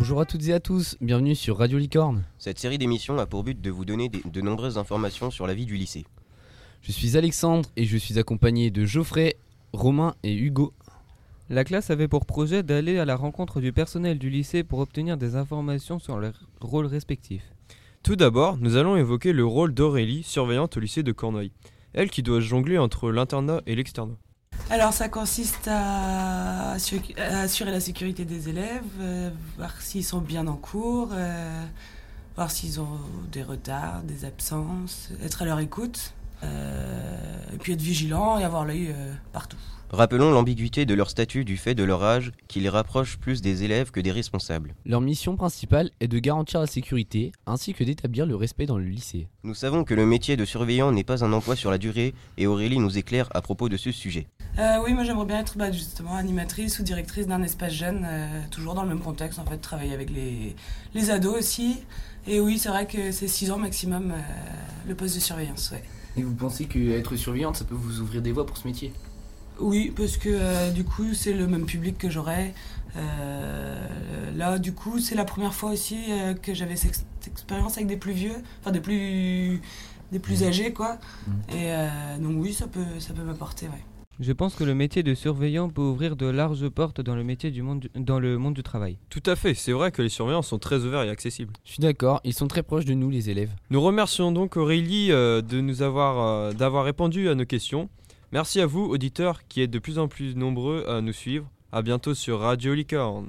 Bonjour à toutes et à tous, bienvenue sur Radio Licorne. Cette série d'émissions a pour but de vous donner des- de nombreuses informations sur la vie du lycée. Je suis Alexandre et je suis accompagné de Geoffrey, Romain et Hugo. La classe avait pour projet d'aller à la rencontre du personnel du lycée pour obtenir des informations sur leurs rôles respectifs. Tout d'abord, nous allons évoquer le rôle d'Aurélie, surveillante au lycée de Cornouailles. Elle qui doit jongler entre l'internat et l'externat. Alors ça consiste à assurer, la sécurité des élèves, euh, voir s'ils sont bien en cours, euh, voir s'ils ont des retards, des absences, être à leur écoute, euh, et puis être vigilant et avoir l'œil euh, partout. Rappelons l'ambiguïté de leur statut du fait de leur âge qui les rapproche plus des élèves que des responsables. Leur mission principale est de garantir la sécurité ainsi que d'établir le respect dans le lycée. Nous savons que le métier de surveillant n'est pas un emploi sur la durée et Aurélie nous éclaire à propos de ce sujet. Euh, oui, moi j'aimerais bien être bah, justement animatrice ou directrice d'un espace jeune, euh, toujours dans le même contexte en fait, travailler avec les, les ados aussi. Et oui, c'est vrai que c'est 6 ans maximum euh, le poste de surveillance, ouais. Et vous pensez qu'être surveillante, ça peut vous ouvrir des voies pour ce métier? Oui, parce que euh, du coup, c'est le même public que j'aurais. Euh, là, du coup, c'est la première fois aussi euh, que j'avais cette ex- cette expérience avec des plus vieux, enfin des plus, des plus âgés, quoi. Et euh, donc oui, ça peut, ça peut m'apporter, ouais. Je pense que le métier de surveillant peut ouvrir de larges portes dans le métier du monde du- dans le monde du travail. Tout à fait, c'est vrai que les surveillants sont très ouverts et accessibles. Je suis d'accord, ils sont très proches de nous les élèves. Nous remercions donc Aurélie euh, de nous avoir euh, d'avoir répondu à nos questions. Merci à vous, auditeurs, qui êtes de plus en plus nombreux à nous suivre. À bientôt sur Radio Licorne.